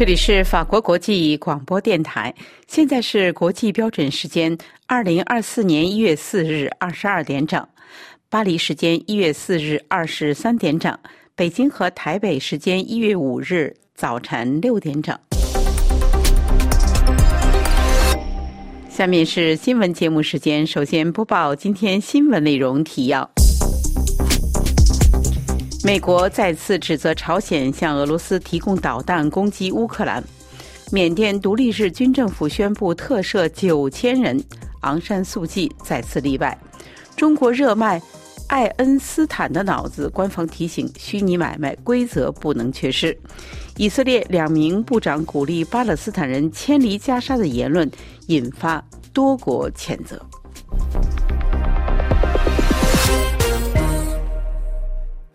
这里是法国国际广播电台，现在是国际标准时间二零二四年一月四日二十二点整，巴黎时间一月四日二十三点整，北京和台北时间一月五日早晨六点整。下面是新闻节目时间，首先播报今天新闻内容提要。美国再次指责朝鲜向俄罗斯提供导弹攻击乌克兰。缅甸独立日军政府宣布特赦九千人，昂山素季再次例外。中国热卖爱恩斯坦的脑子，官方提醒虚拟买卖规则不能缺失。以色列两名部长鼓励巴勒斯坦人迁离加沙的言论，引发多国谴责。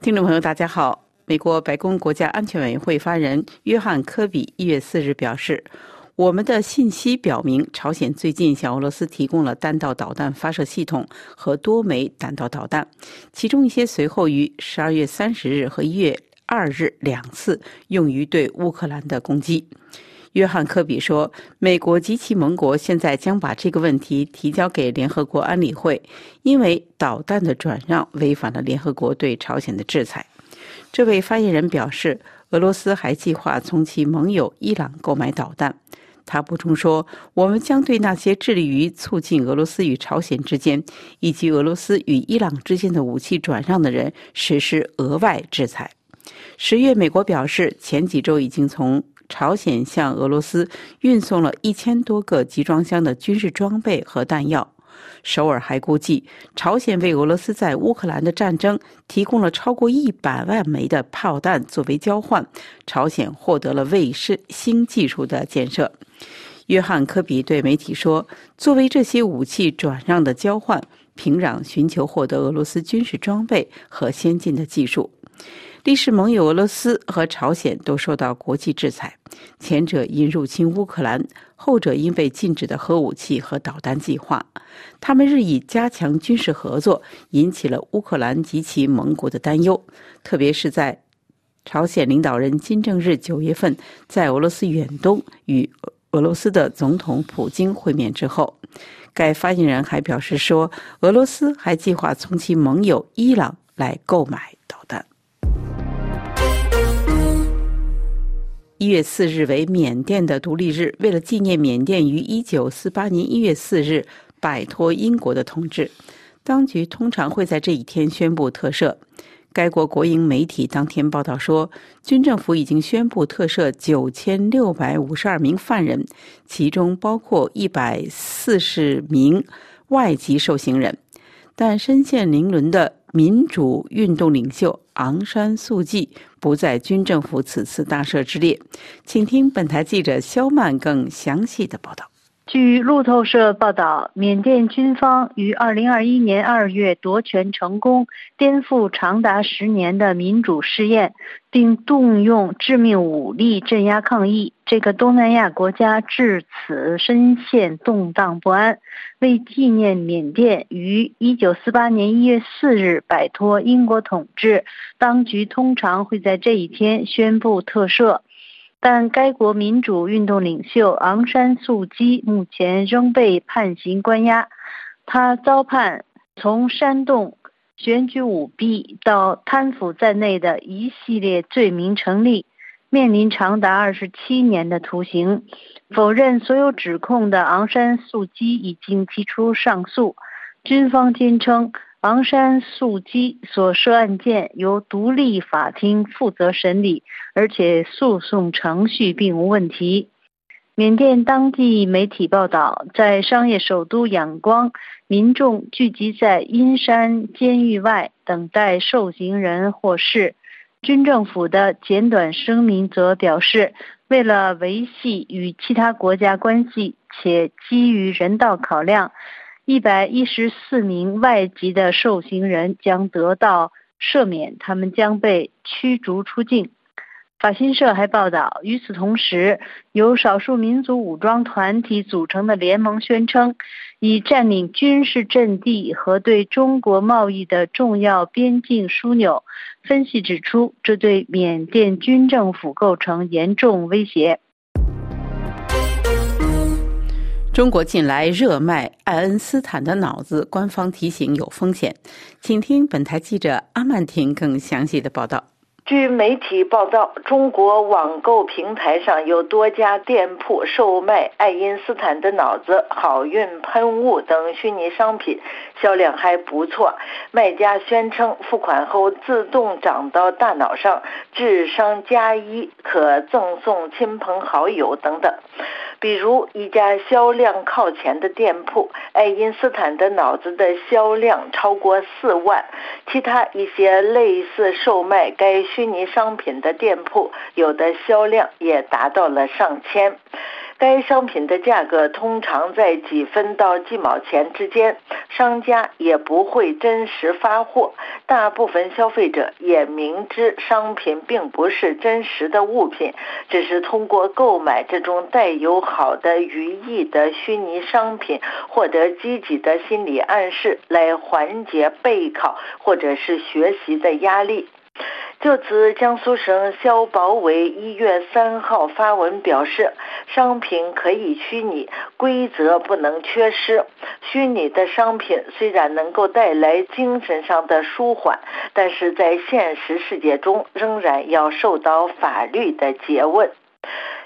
听众朋友，大家好。美国白宫国家安全委员会发言人约翰·科比一月四日表示：“我们的信息表明，朝鲜最近向俄罗斯提供了弹道导弹发射系统和多枚弹道导弹，其中一些随后于十二月三十日和一月二日两次用于对乌克兰的攻击。”约翰·科比说：“美国及其盟国现在将把这个问题提交给联合国安理会，因为导弹的转让违反了联合国对朝鲜的制裁。”这位发言人表示，俄罗斯还计划从其盟友伊朗购买导弹。他补充说：“我们将对那些致力于促进俄罗斯与朝鲜之间以及俄罗斯与伊朗之间的武器转让的人实施额外制裁。”十月，美国表示，前几周已经从朝鲜向俄罗斯运送了一千多个集装箱的军事装备和弹药。首尔还估计，朝鲜为俄罗斯在乌克兰的战争提供了超过一百万枚的炮弹作为交换，朝鲜获得了卫士新技术的建设。约翰·科比对媒体说：“作为这些武器转让的交换，平壤寻求获得俄罗斯军事装备和先进的技术。”历史盟友俄罗斯和朝鲜都受到国际制裁，前者因入侵乌克兰，后者因被禁止的核武器和导弹计划。他们日益加强军事合作，引起了乌克兰及其盟国的担忧，特别是在朝鲜领导人金正日九月份在俄罗斯远东与俄罗斯的总统普京会面之后。该发言人还表示说，俄罗斯还计划从其盟友伊朗来购买导弹。一月四日为缅甸的独立日。为了纪念缅甸于一九四八年一月四日摆脱英国的统治，当局通常会在这一天宣布特赦。该国国营媒体当天报道说，军政府已经宣布特赦九千六百五十二名犯人，其中包括一百四十名外籍受刑人。但身陷囹圄的民主运动领袖昂山素季不在军政府此次大赦之列，请听本台记者肖曼更详细的报道。据路透社报道，缅甸军方于2021年2月夺权成功，颠覆长达十年的民主试验，并动用致命武力镇压抗议。这个东南亚国家至此深陷动荡不安。为纪念缅甸于1948年1月4日摆脱英国统治，当局通常会在这一天宣布特赦。但该国民主运动领袖昂山素姬目前仍被判刑关押，他遭判从煽动选举舞弊到贪腐在内的一系列罪名成立，面临长达二十七年的徒刑。否认所有指控的昂山素姬已经提出上诉，军方坚称。昂山素姬所涉案件由独立法庭负责审理，而且诉讼程序并无问题。缅甸当地媒体报道，在商业首都仰光，民众聚集在阴山监狱外等待受刑人获释。军政府的简短声明则表示，为了维系与其他国家关系，且基于人道考量。一百一十四名外籍的受刑人将得到赦免，他们将被驱逐出境。法新社还报道，与此同时，由少数民族武装团体组成的联盟宣称，已占领军事阵地和对中国贸易的重要边境枢纽。分析指出，这对缅甸军政府构成严重威胁。中国近来热卖爱因斯坦的脑子，官方提醒有风险。请听本台记者阿曼婷更详细的报道。据媒体报道，中国网购平台上有多家店铺售卖爱因斯坦的脑子、好运喷雾等虚拟商品，销量还不错。卖家宣称，付款后自动长到大脑上，智商加一，可赠送亲朋好友等等。比如一家销量靠前的店铺，爱因斯坦的脑子的销量超过四万。其他一些类似售卖该虚拟商品的店铺，有的销量也达到了上千。该商品的价格通常在几分到几毛钱之间，商家也不会真实发货。大部分消费者也明知商品并不是真实的物品，只是通过购买这种带有好的寓意的虚拟商品，获得积极的心理暗示，来缓解备考或者是学习的压力。就此，江苏省消保委一月三号发文表示，商品可以虚拟，规则不能缺失。虚拟的商品虽然能够带来精神上的舒缓，但是在现实世界中仍然要受到法律的诘问。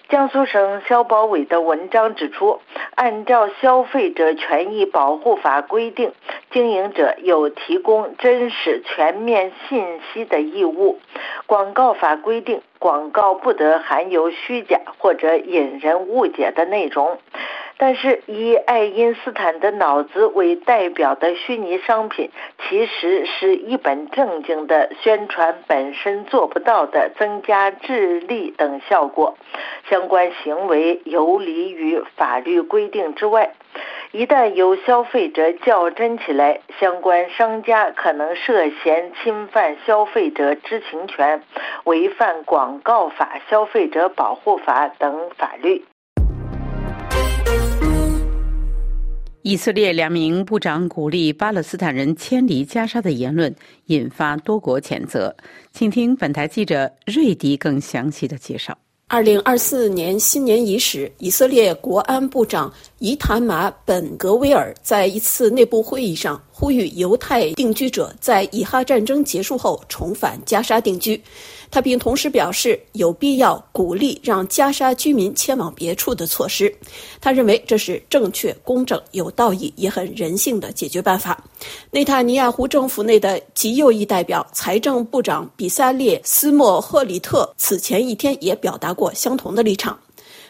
江苏省消保委的文章指出，按照《消费者权益保护法》规定，经营者有提供真实、全面信息的义务。广告法规定，广告不得含有虚假或者引人误解的内容。但是，以爱因斯坦的脑子为代表的虚拟商品，其实是一本正经的宣传本身做不到的增加智力等效果。相关行为游离于法律规定之外。一旦有消费者较真起来，相关商家可能涉嫌侵犯消费者知情权，违反广告法、消费者保护法等法律。以色列两名部长鼓励巴勒斯坦人迁离加沙的言论引发多国谴责。请听本台记者瑞迪更详细的介绍。二零二四年新年伊始，以色列国安部长伊塔马本格威尔在一次内部会议上呼吁犹太定居者在以哈战争结束后重返加沙定居。他并同时表示，有必要鼓励让加沙居民迁往别处的措施。他认为这是正确、公正、有道义也很人性的解决办法。内塔尼亚胡政府内的极右翼代表财政部长比萨列斯莫赫里特此前一天也表达过相同的立场。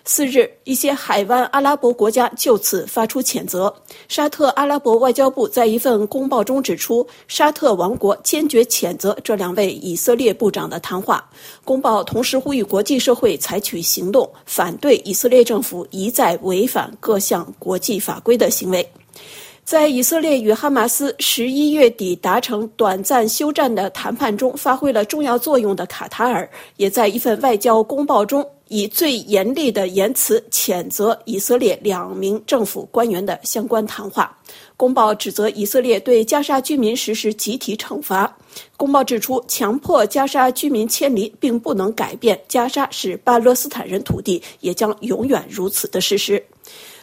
四日，一些海湾阿拉伯国家就此发出谴责。沙特阿拉伯外交部在一份公报中指出，沙特王国坚决谴责这两位以色列部长的谈话。公报同时呼吁国际社会采取行动，反对以色列政府一再违反各项国际法规的行为。在以色列与哈马斯十一月底达成短暂休战的谈判中发挥了重要作用的卡塔尔，也在一份外交公报中。以最严厉的言辞谴责以色列两名政府官员的相关谈话。公报指责以色列对加沙居民实施集体惩罚。公报指出，强迫加沙居民迁离并不能改变加沙是巴勒斯坦人土地，也将永远如此的事实。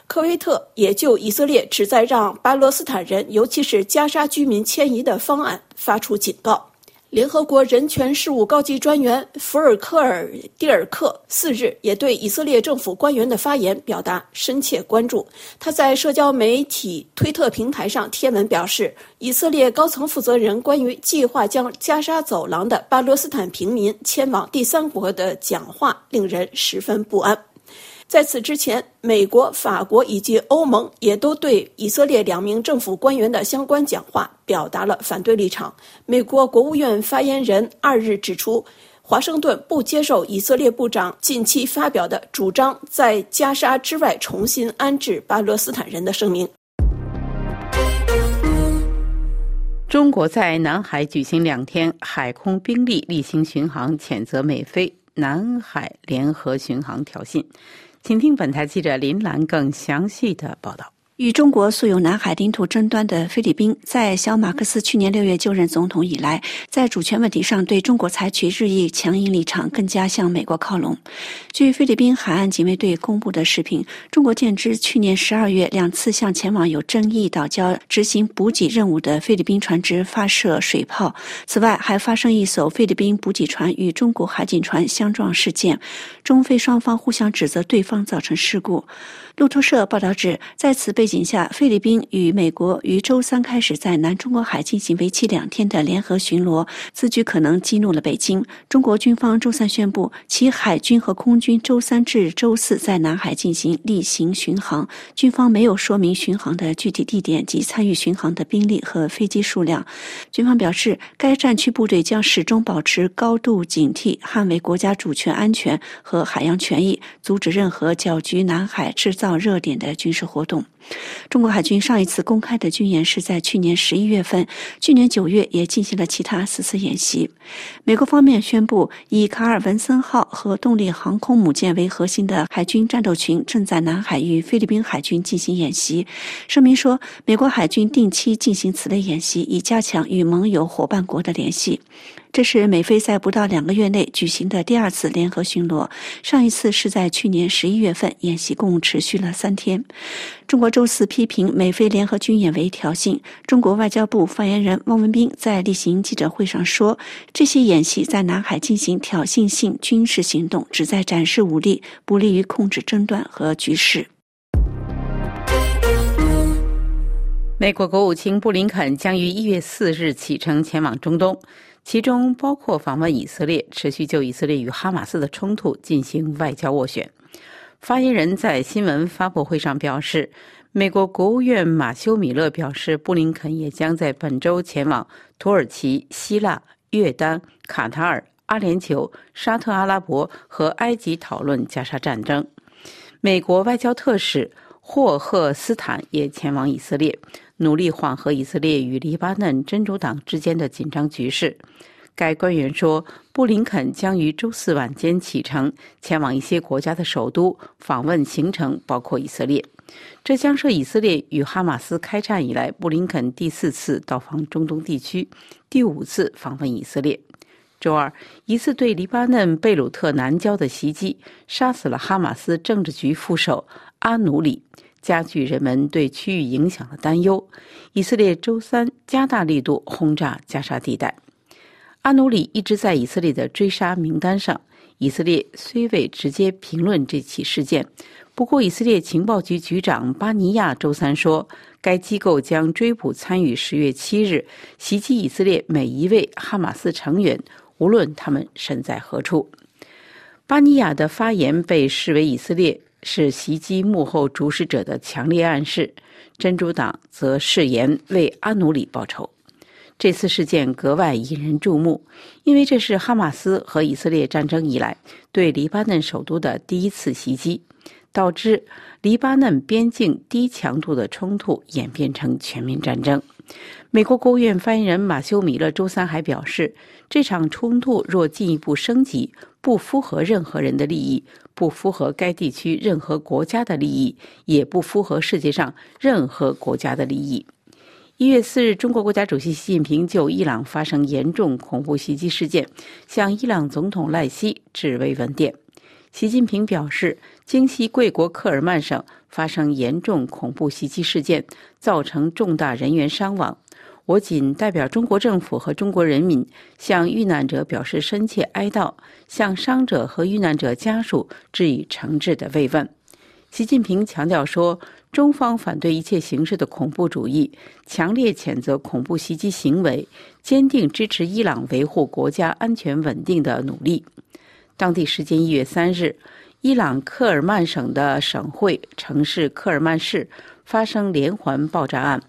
科威特也就以色列旨在让巴勒斯坦人，尤其是加沙居民迁移的方案发出警告。联合国人权事务高级专员福尔科尔蒂尔克四日也对以色列政府官员的发言表达深切关注。他在社交媒体推特平台上贴文表示，以色列高层负责人关于计划将加沙走廊的巴勒斯坦平民迁往第三国的讲话令人十分不安。在此之前，美国、法国以及欧盟也都对以色列两名政府官员的相关讲话表达了反对立场。美国国务院发言人二日指出，华盛顿不接受以色列部长近期发表的主张在加沙之外重新安置巴勒斯坦人的声明。中国在南海举行两天海空兵力例行巡航，谴责美菲南海联合巡航挑衅。请听本台记者林兰更详细的报道。与中国素有南海领土争端的菲律宾，在小马克思去年六月就任总统以来，在主权问题上对中国采取日益强硬立场，更加向美国靠拢。据菲律宾海岸警卫队公布的视频，中国舰只去年十二月两次向前往有争议岛礁执行补给任务的菲律宾船只发射水炮。此外，还发生一艘菲律宾补给船与中国海警船相撞事件，中菲双方互相指责对方造成事故。路透社报道指，在此背景下，菲律宾与美国于周三开始在南中国海进行为期两天的联合巡逻，此举可能激怒了北京。中国军方周三宣布，其海军和空军周三至周四在南海进行例行巡航，军方没有说明巡航的具体地点及参与巡航的兵力和飞机数量。军方表示，该战区部队将始终保持高度警惕，捍卫国家主权安全和海洋权益，阻止任何搅局南海制造。到热点的军事活动，中国海军上一次公开的军演是在去年十一月份，去年九月也进行了其他四次演习。美国方面宣布，以卡尔文森号和动力航空母舰为核心的海军战斗群正在南海与菲律宾海军进行演习。声明说，美国海军定期进行此类演习，以加强与盟友伙伴国的联系。这是美菲在不到两个月内举行的第二次联合巡逻，上一次是在去年十一月份，演习共持续了三天。中国周四批评美菲联合军演为挑衅。中国外交部发言人汪文斌在例行记者会上说：“这些演习在南海进行挑衅性军事行动，旨在展示武力，不利于控制争端和局势。”美国国务卿布林肯将于一月四日启程前往中东。其中包括访问以色列，持续就以色列与哈马斯的冲突进行外交斡旋。发言人在新闻发布会上表示，美国国务院马修·米勒表示，布林肯也将在本周前往土耳其、希腊、约旦、卡塔尔、阿联酋、沙特阿拉伯和埃及讨论加沙战争。美国外交特使霍赫斯坦也前往以色列。努力缓和以色列与黎巴嫩真主党之间的紧张局势。该官员说，布林肯将于周四晚间启程，前往一些国家的首都，访问行程包括以色列。这将是以色列与哈马斯开战以来，布林肯第四次到访中东地区，第五次访问以色列。周二，一次对黎巴嫩贝鲁特南郊的袭击，杀死了哈马斯政治局副手阿努里。加剧人们对区域影响的担忧。以色列周三加大力度轰炸加沙地带。阿努里一直在以色列的追杀名单上。以色列虽未直接评论这起事件，不过以色列情报局局长巴尼亚周三说，该机构将追捕参与十月七日袭击以色列每一位哈马斯成员，无论他们身在何处。巴尼亚的发言被视为以色列。是袭击幕后主使者的强烈暗示。真主党则誓言为阿努里报仇。这次事件格外引人注目，因为这是哈马斯和以色列战争以来对黎巴嫩首都的第一次袭击，导致黎巴嫩边境低强度的冲突演变成全面战争。美国国务院发言人马修·米勒周三还表示，这场冲突若进一步升级，不符合任何人的利益。不符合该地区任何国家的利益，也不符合世界上任何国家的利益。一月四日，中国国家主席习近平就伊朗发生严重恐怖袭击事件，向伊朗总统赖希致慰问电。习近平表示，京西贵国克尔曼省发生严重恐怖袭击事件，造成重大人员伤亡。我谨代表中国政府和中国人民，向遇难者表示深切哀悼，向伤者和遇难者家属致以诚挚的慰问。习近平强调说，中方反对一切形式的恐怖主义，强烈谴责恐怖袭击行为，坚定支持伊朗维护国家安全稳定的努力。当地时间一月三日，伊朗克尔曼省的省会城市克尔曼市发生连环爆炸案。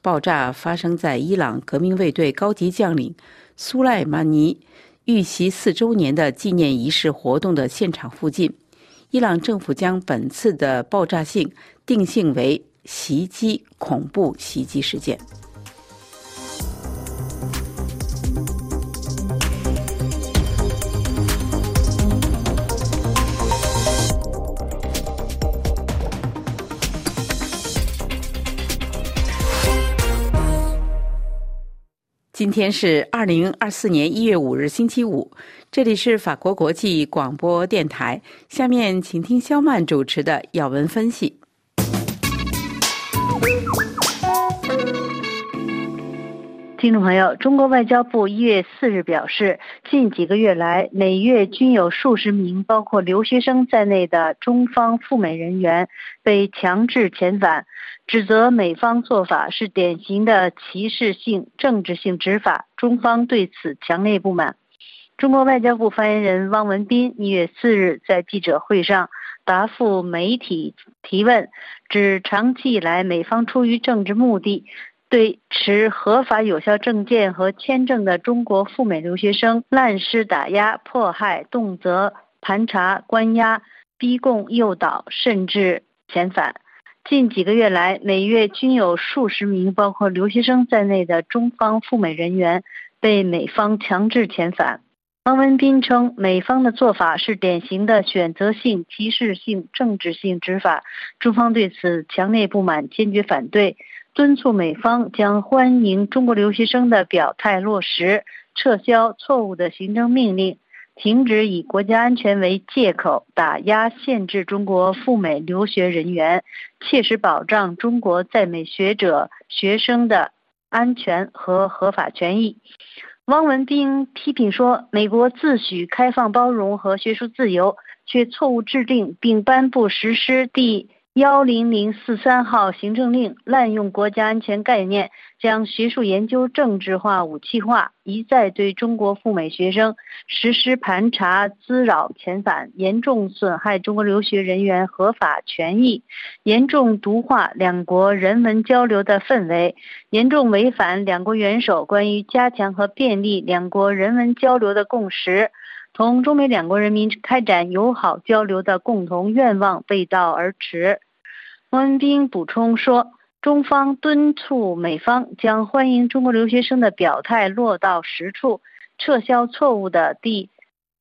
爆炸发生在伊朗革命卫队高级将领苏莱曼尼遇袭四周年的纪念仪式活动的现场附近。伊朗政府将本次的爆炸性定性为袭击恐怖袭击事件。今天是二零二四年一月五日，星期五。这里是法国国际广播电台。下面请听肖曼主持的要闻分析。听众朋友，中国外交部一月四日表示，近几个月来，每月均有数十名包括留学生在内的中方赴美人员被强制遣返，指责美方做法是典型的歧视性、政治性执法，中方对此强烈不满。中国外交部发言人汪文斌一月四日在记者会上答复媒体提问，指长期以来，美方出于政治目的。对持合法有效证件和签证的中国赴美留学生滥施打压、迫害，动辄盘查、关押、逼供、诱导，甚至遣返。近几个月来，每月均有数十名包括留学生在内的中方赴美人员被美方强制遣返。王文斌称，美方的做法是典型的选择性、歧视性、政治性执法，中方对此强烈不满，坚决反对。敦促美方将欢迎中国留学生的表态落实，撤销错误的行政命令，停止以国家安全为借口打压限制中国赴美留学人员，切实保障中国在美学者学生的安全和合法权益。汪文斌批评说，美国自诩开放包容和学术自由，却错误制定并颁布实施第。幺零零四三号行政令滥用国家安全概念，将学术研究政治化、武器化，一再对中国赴美学生实施盘查、滋扰、遣返，严重损害中国留学人员合法权益，严重毒化两国人文交流的氛围，严重违反两国元首关于加强和便利两国人文交流的共识。同中美两国人民开展友好交流的共同愿望背道而驰。汪文斌补充说，中方敦促美方将欢迎中国留学生的表态落到实处，撤销错误的第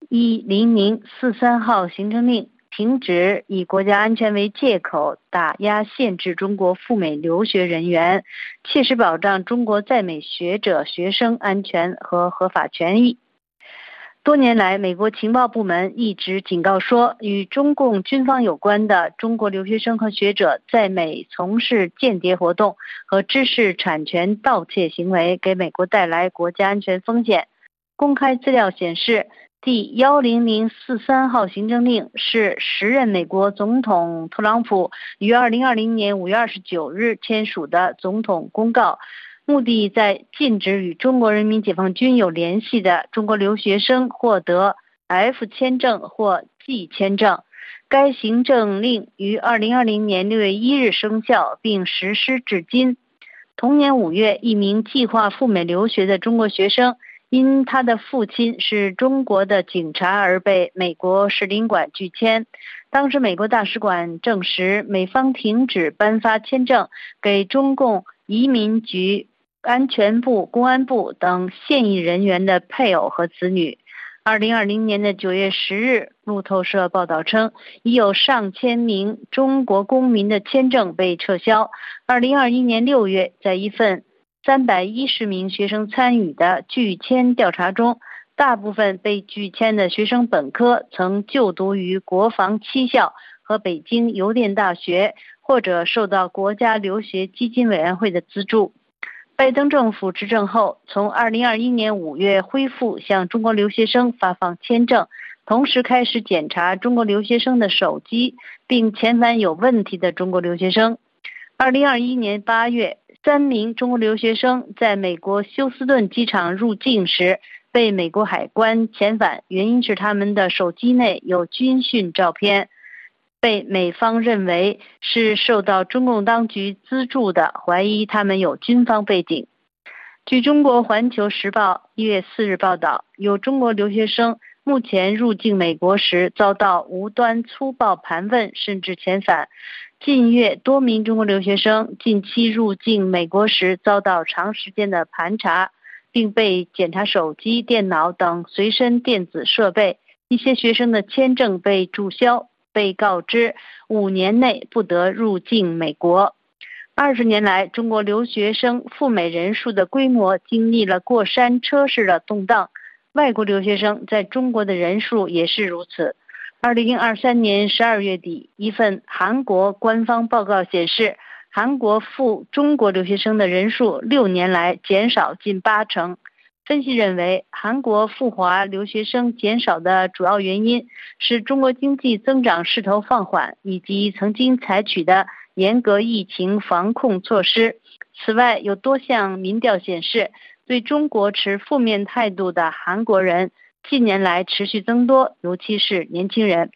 一零零四三号行政令，停止以国家安全为借口打压限制中国赴美留学人员，切实保障中国在美学者学生安全和合法权益。多年来，美国情报部门一直警告说，与中共军方有关的中国留学生和学者在美从事间谍活动和知识产权盗窃行为，给美国带来国家安全风险。公开资料显示，第幺零零四三号行政令是时任美国总统特朗普于二零二零年五月二十九日签署的总统公告。目的在禁止与中国人民解放军有联系的中国留学生获得 F 签证或 G 签证。该行政令于二零二零年六月一日生效，并实施至今。同年五月，一名计划赴美留学的中国学生，因他的父亲是中国的警察而被美国使领馆拒签。当时，美国大使馆证实，美方停止颁发签证给中共移民局。安全部、公安部等现役人员的配偶和子女。二零二零年的九月十日，路透社报道称，已有上千名中国公民的签证被撤销。二零二一年六月，在一份三百一十名学生参与的拒签调查中，大部分被拒签的学生本科曾就读于国防七校和北京邮电大学，或者受到国家留学基金委员会的资助。拜登政府执政后，从2021年5月恢复向中国留学生发放签证，同时开始检查中国留学生的手机，并遣返有问题的中国留学生。2021年8月，三名中国留学生在美国休斯顿机场入境时被美国海关遣返，原因是他们的手机内有军训照片。被美方认为是受到中共当局资助的，怀疑他们有军方背景。据中国环球时报一月四日报道，有中国留学生目前入境美国时遭到无端粗暴盘问，甚至遣返。近月，多名中国留学生近期入境美国时遭到长时间的盘查，并被检查手机、电脑等随身电子设备。一些学生的签证被注销。被告知五年内不得入境美国。二十年来，中国留学生赴美人数的规模经历了过山车式的动荡，外国留学生在中国的人数也是如此。二零二三年十二月底，一份韩国官方报告显示，韩国赴中国留学生的人数六年来减少近八成。分析认为，韩国赴华留学生减少的主要原因是中国经济增长势头放缓，以及曾经采取的严格疫情防控措施。此外，有多项民调显示，对中国持负面态度的韩国人近年来持续增多，尤其是年轻人。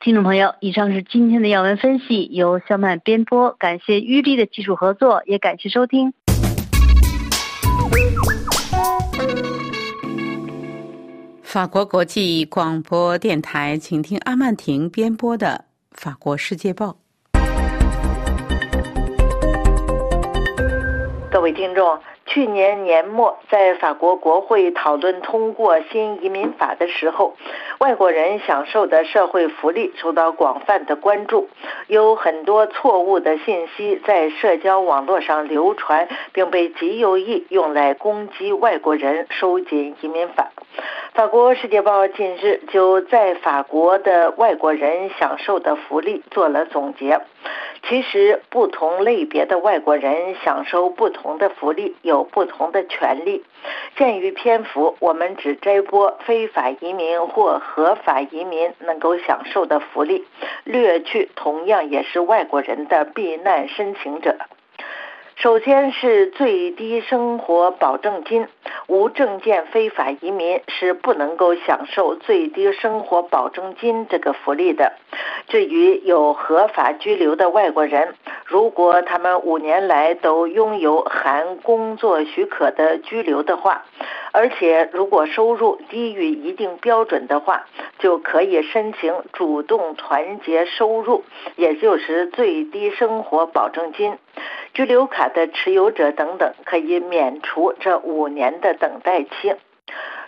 听众朋友，以上是今天的要闻分析，由肖曼编播，感谢玉丽的技术合作，也感谢收听。法国国际广播电台，请听阿曼婷编播的《法国世界报》。各位听众，去年年末在法国国会讨论通过新移民法的时候，外国人享受的社会福利受到广泛的关注，有很多错误的信息在社交网络上流传，并被极有意用来攻击外国人收紧移民法。法国《世界报》近日就在法国的外国人享受的福利做了总结。其实，不同类别的外国人享受不同的福利，有不同的权利。鉴于篇幅，我们只摘播非法移民或合法移民能够享受的福利，略去同样也是外国人的避难申请者。首先是最低生活保证金，无证件非法移民是不能够享受最低生活保证金这个福利的。至于有合法居留的外国人，如果他们五年来都拥有含工作许可的居留的话，而且如果收入低于一定标准的话，就可以申请主动团结收入，也就是最低生活保证金。居留卡卡的持有者等等可以免除这五年的等待期。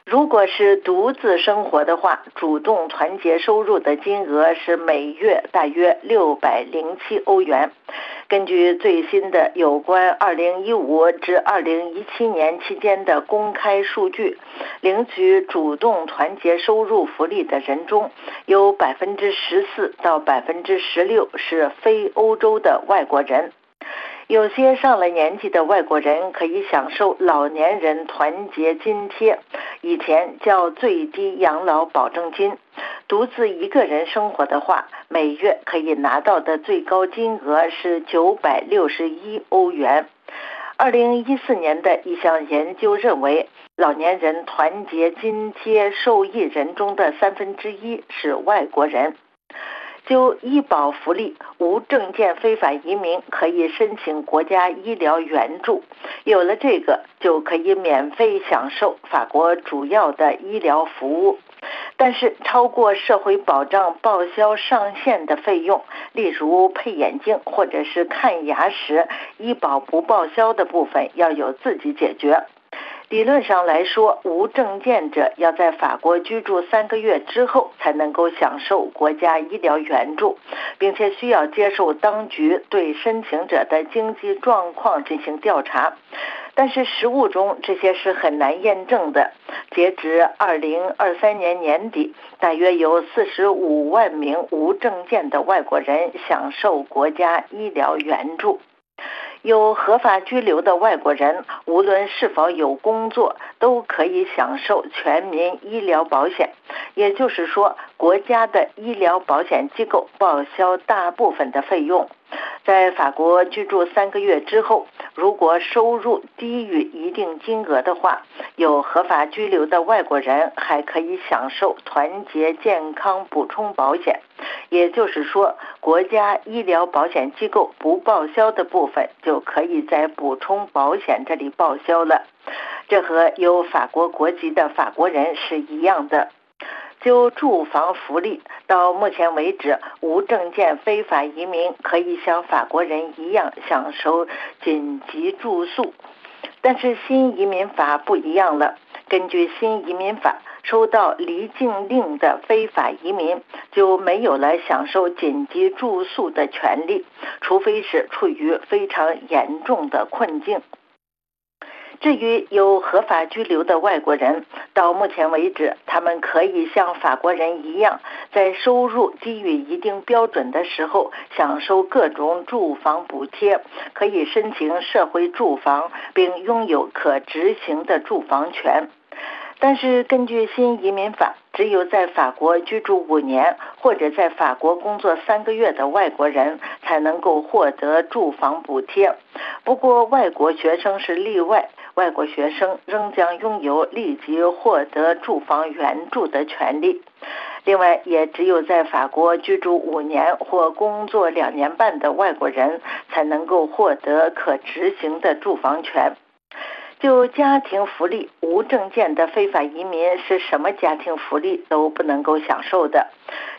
如果是独自生活的话，主动团结收入的金额是每月大约六百零七欧元。根据最新的有关二零一五至二零一七年期间的公开数据，领取主动团结收入福利的人中有百分之十四到百分之十六是非欧洲的外国人。有些上了年纪的外国人可以享受老年人团结津贴，以前叫最低养老保证金。独自一个人生活的话，每月可以拿到的最高金额是九百六十一欧元。二零一四年的一项研究认为，老年人团结津贴受益人中的三分之一是外国人。就医保福利，无证件非法移民可以申请国家医疗援助，有了这个就可以免费享受法国主要的医疗服务。但是，超过社会保障报销上限的费用，例如配眼镜或者是看牙时医保不报销的部分，要有自己解决。理论上来说，无证件者要在法国居住三个月之后才能够享受国家医疗援助，并且需要接受当局对申请者的经济状况进行调查。但是实务中这些是很难验证的。截至二零二三年年底，大约有四十五万名无证件的外国人享受国家医疗援助。有合法居留的外国人，无论是否有工作，都可以享受全民医疗保险。也就是说，国家的医疗保险机构报销大部分的费用。在法国居住三个月之后，如果收入低于一定金额的话，有合法居留的外国人还可以享受团结健康补充保险。也就是说，国家医疗保险机构不报销的部分，就可以在补充保险这里报销了。这和有法国国籍的法国人是一样的。就住房福利，到目前为止，无证件非法移民可以像法国人一样享受紧急住宿。但是新移民法不一样了，根据新移民法。收到离境令的非法移民就没有了享受紧急住宿的权利，除非是处于非常严重的困境。至于有合法居留的外国人，到目前为止，他们可以像法国人一样，在收入低于一定标准的时候，享受各种住房补贴，可以申请社会住房，并拥有可执行的住房权。但是，根据新移民法，只有在法国居住五年或者在法国工作三个月的外国人才能够获得住房补贴。不过，外国学生是例外。外国学生仍将拥有立即获得住房援助的权利。另外，也只有在法国居住五年或工作两年半的外国人才能够获得可执行的住房权。就家庭福利，无证件的非法移民是什么家庭福利都不能够享受的。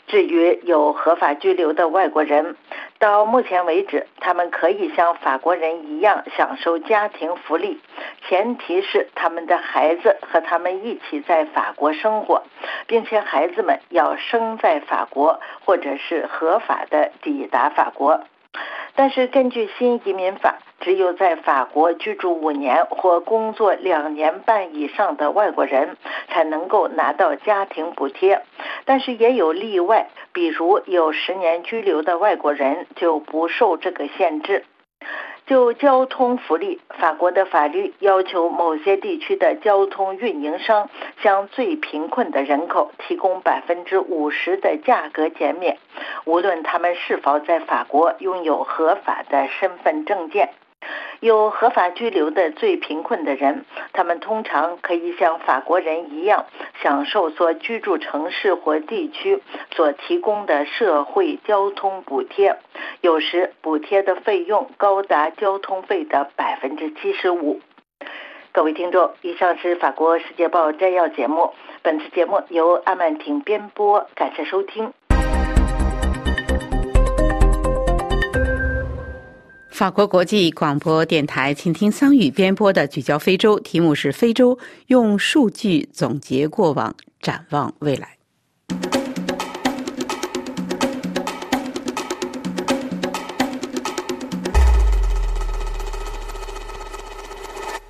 至于有合法居留的外国人，到目前为止，他们可以像法国人一样享受家庭福利，前提是他们的孩子和他们一起在法国生活，并且孩子们要生在法国或者是合法的抵达法国。但是，根据新移民法，只有在法国居住五年或工作两年半以上的外国人才能够拿到家庭补贴。但是也有例外，比如有十年居留的外国人就不受这个限制。就交通福利，法国的法律要求某些地区的交通运营商将最贫困的人口提供百分之五十的价格减免，无论他们是否在法国拥有合法的身份证件。有合法居留的最贫困的人，他们通常可以像法国人一样享受所居住城市或地区所提供的社会交通补贴，有时补贴的费用高达交通费的百分之七十五。各位听众，以上是法国《世界报》摘要节目，本次节目由阿曼婷编播，感谢收听。法国国际广播电台，请听桑宇编播的《聚焦非洲》，题目是“非洲用数据总结过往，展望未来”。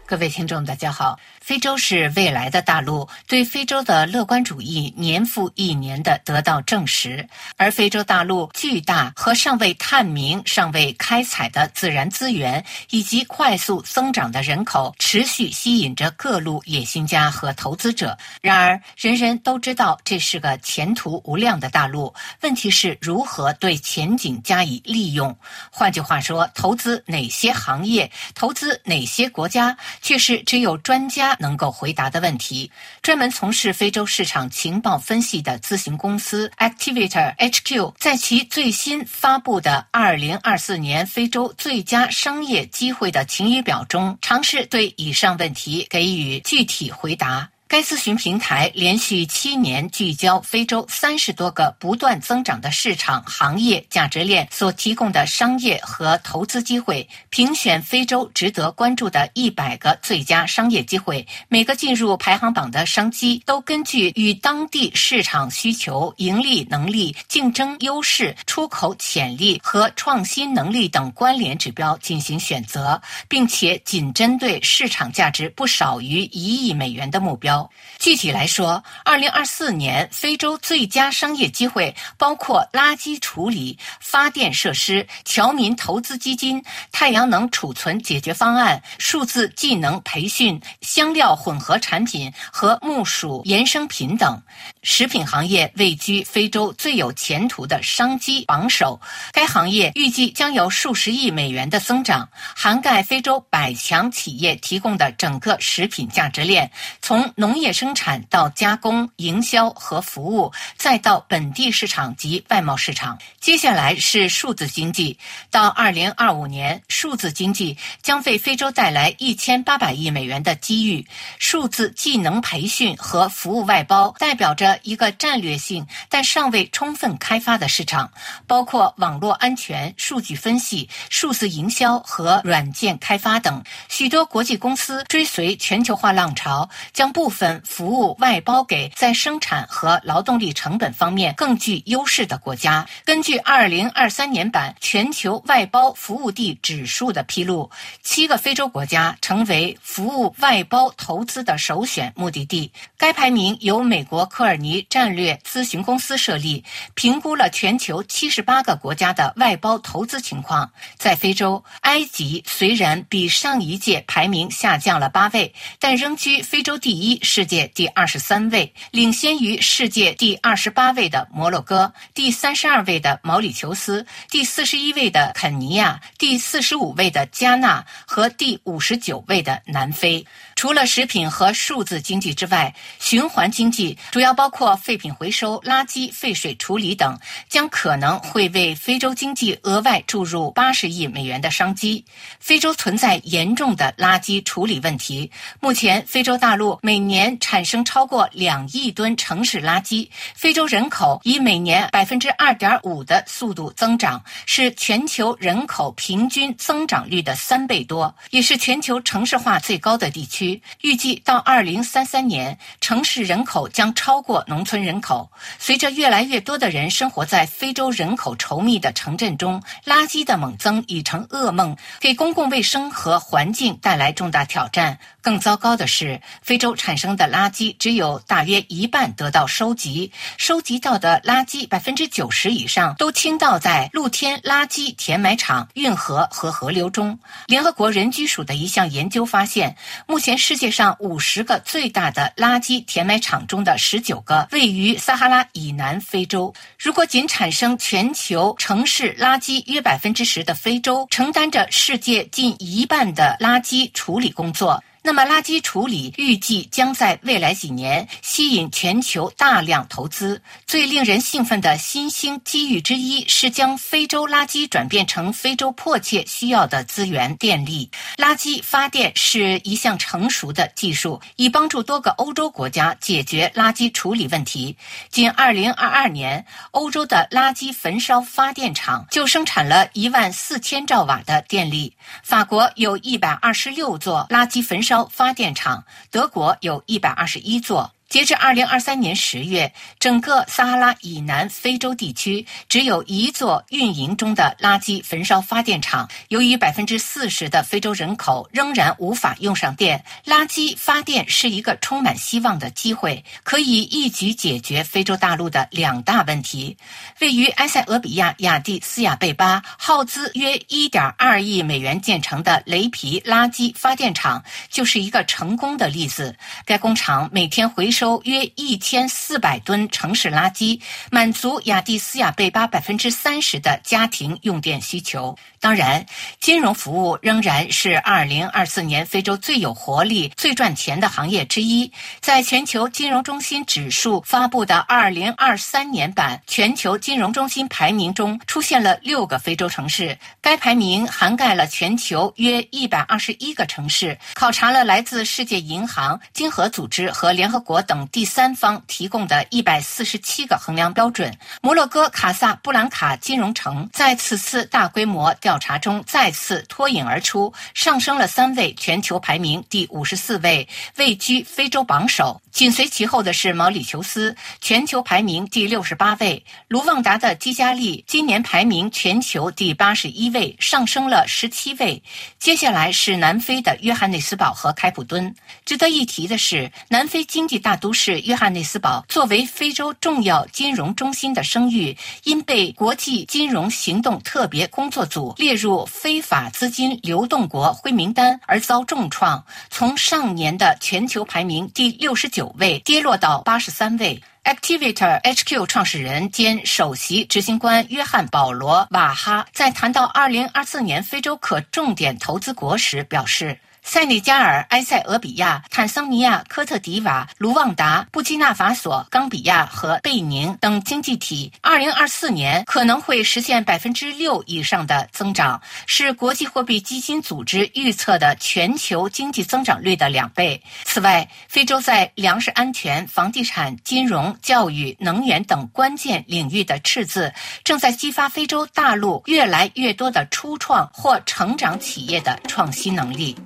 各位听众，大家好。非洲是未来的大陆，对非洲的乐观主义年复一年的得到证实。而非洲大陆巨大和尚未探明、尚未开采的自然资源，以及快速增长的人口，持续吸引着各路野心家和投资者。然而，人人都知道这是个前途无量的大陆。问题是如何对前景加以利用？换句话说，投资哪些行业，投资哪些国家，却是只有专家。能够回答的问题。专门从事非洲市场情报分析的咨询公司 Activator HQ 在其最新发布的二零二四年非洲最佳商业机会的晴雨表中，尝试对以上问题给予具体回答。该咨询平台连续七年聚焦非洲三十多个不断增长的市场、行业、价值链所提供的商业和投资机会，评选非洲值得关注的一百个最佳商业机会。每个进入排行榜的商机都根据与当地市场需求、盈利能力、竞争优势、出口潜力和创新能力等关联指标进行选择，并且仅针对市场价值不少于一亿美元的目标。具体来说，二零二四年非洲最佳商业机会包括垃圾处理、发电设施、侨民投资基金、太阳能储存解决方案、数字技能培训、香料混合产品和木薯衍生品等。食品行业位居非洲最有前途的商机榜首，该行业预计将有数十亿美元的增长，涵盖非洲百强企业提供的整个食品价值链，从农农业生产到加工、营销和服务，再到本地市场及外贸市场。接下来是数字经济，到二零二五年，数字经济将为非洲带来一千八百亿美元的机遇。数字技能培训和服务外包代表着一个战略性但尚未充分开发的市场，包括网络安全、数据分析、数字营销和软件开发等。许多国际公司追随全球化浪潮，将部分。分服务外包给在生产和劳动力成本方面更具优势的国家。根据2023年版全球外包服务地指数的披露，七个非洲国家成为服务外包投资的首选目的地。该排名由美国科尔尼战略咨询公司设立，评估了全球78个国家的外包投资情况。在非洲，埃及虽然比上一届排名下降了八位，但仍居非洲第一，世界第二十三位，领先于世界第二十八位的摩洛哥、第三十二位的毛里求斯、第四十一位的肯尼亚、第四十五位的加纳和第五十九位的南非。除了食品和数字经济之外，循环经济主要包括废品回收、垃圾废水处理等，将可能会为非洲经济额外注入八十亿美元的商机。非洲存在严重的垃圾处理问题，目前非洲大陆每年产生超过两亿吨城市垃圾。非洲人口以每年百分之二点五的速度增长，是全球人口平均增长率的三倍多，也是全球城市化最高的地区预计到二零三三年，城市人口将超过农村人口。随着越来越多的人生活在非洲人口稠密的城镇中，垃圾的猛增已成噩梦，给公共卫生和环境带来重大挑战。更糟糕的是，非洲产生的垃圾只有大约一半得到收集，收集到的垃圾百分之九十以上都倾倒在露天垃圾填埋场、运河和河流中。联合国人居署的一项研究发现，目前世界上五十个最大的垃圾填埋场中的十九个位于撒哈拉以南非洲。如果仅产生全球城市垃圾约百分之十的非洲，承担着世界近一半的垃圾处理工作。那么，垃圾处理预计将在未来几年吸引全球大量投资。最令人兴奋的新兴机遇之一是将非洲垃圾转变成非洲迫切需要的资源——电力。垃圾发电是一项成熟的技术，以帮助多个欧洲国家解决垃圾处理问题。仅2022年，欧洲的垃圾焚烧发电厂就生产了一万四千兆瓦的电力。法国有一百二十六座垃圾焚烧。发电厂，德国有一百二十一座。截至二零二三年十月，整个撒哈拉以南非洲地区只有一座运营中的垃圾焚烧发电厂。由于百分之四十的非洲人口仍然无法用上电，垃圾发电是一个充满希望的机会，可以一举解决非洲大陆的两大问题。位于埃塞俄比亚亚的斯亚贝巴、耗资约一点二亿美元建成的雷皮垃圾发电厂就是一个成功的例子。该工厂每天回收。约一千四百吨城市垃圾，满足亚的斯亚贝巴百分之三十的家庭用电需求。当然，金融服务仍然是二零二四年非洲最有活力、最赚钱的行业之一。在全球金融中心指数发布的二零二三年版全球金融中心排名中，出现了六个非洲城市。该排名涵盖了全球约一百二十一个城市，考察了来自世界银行、经合组织和联合国等第三方提供的一百四十七个衡量标准。摩洛哥卡萨布兰卡金融城在此次大规模调。查中再次脱颖而出，上升了三位，全球排名第五十四位，位居非洲榜首。紧随其后的是毛里求斯，全球排名第六十八位。卢旺达的基加利今年排名全球第八十一位，上升了十七位。接下来是南非的约翰内斯堡和开普敦。值得一提的是，南非经济大都市约翰内斯堡作为非洲重要金融中心的声誉，因被国际金融行动特别工作组。列入非法资金流动国灰名单而遭重创，从上年的全球排名第六十九位跌落到八十三位。Activator HQ 创始人兼首席执行官约翰·保罗·瓦哈在谈到二零二四年非洲可重点投资国时表示。塞内加尔、埃塞俄比亚、坦桑尼亚、科特迪瓦、卢旺达、布基纳法索、冈比亚和贝宁等经济体，二零二四年可能会实现百分之六以上的增长，是国际货币基金组织预测的全球经济增长率的两倍。此外，非洲在粮食安全、房地产、金融、教育、能源等关键领域的赤字，正在激发非洲大陆越来越多的初创或成长企业的创新能力。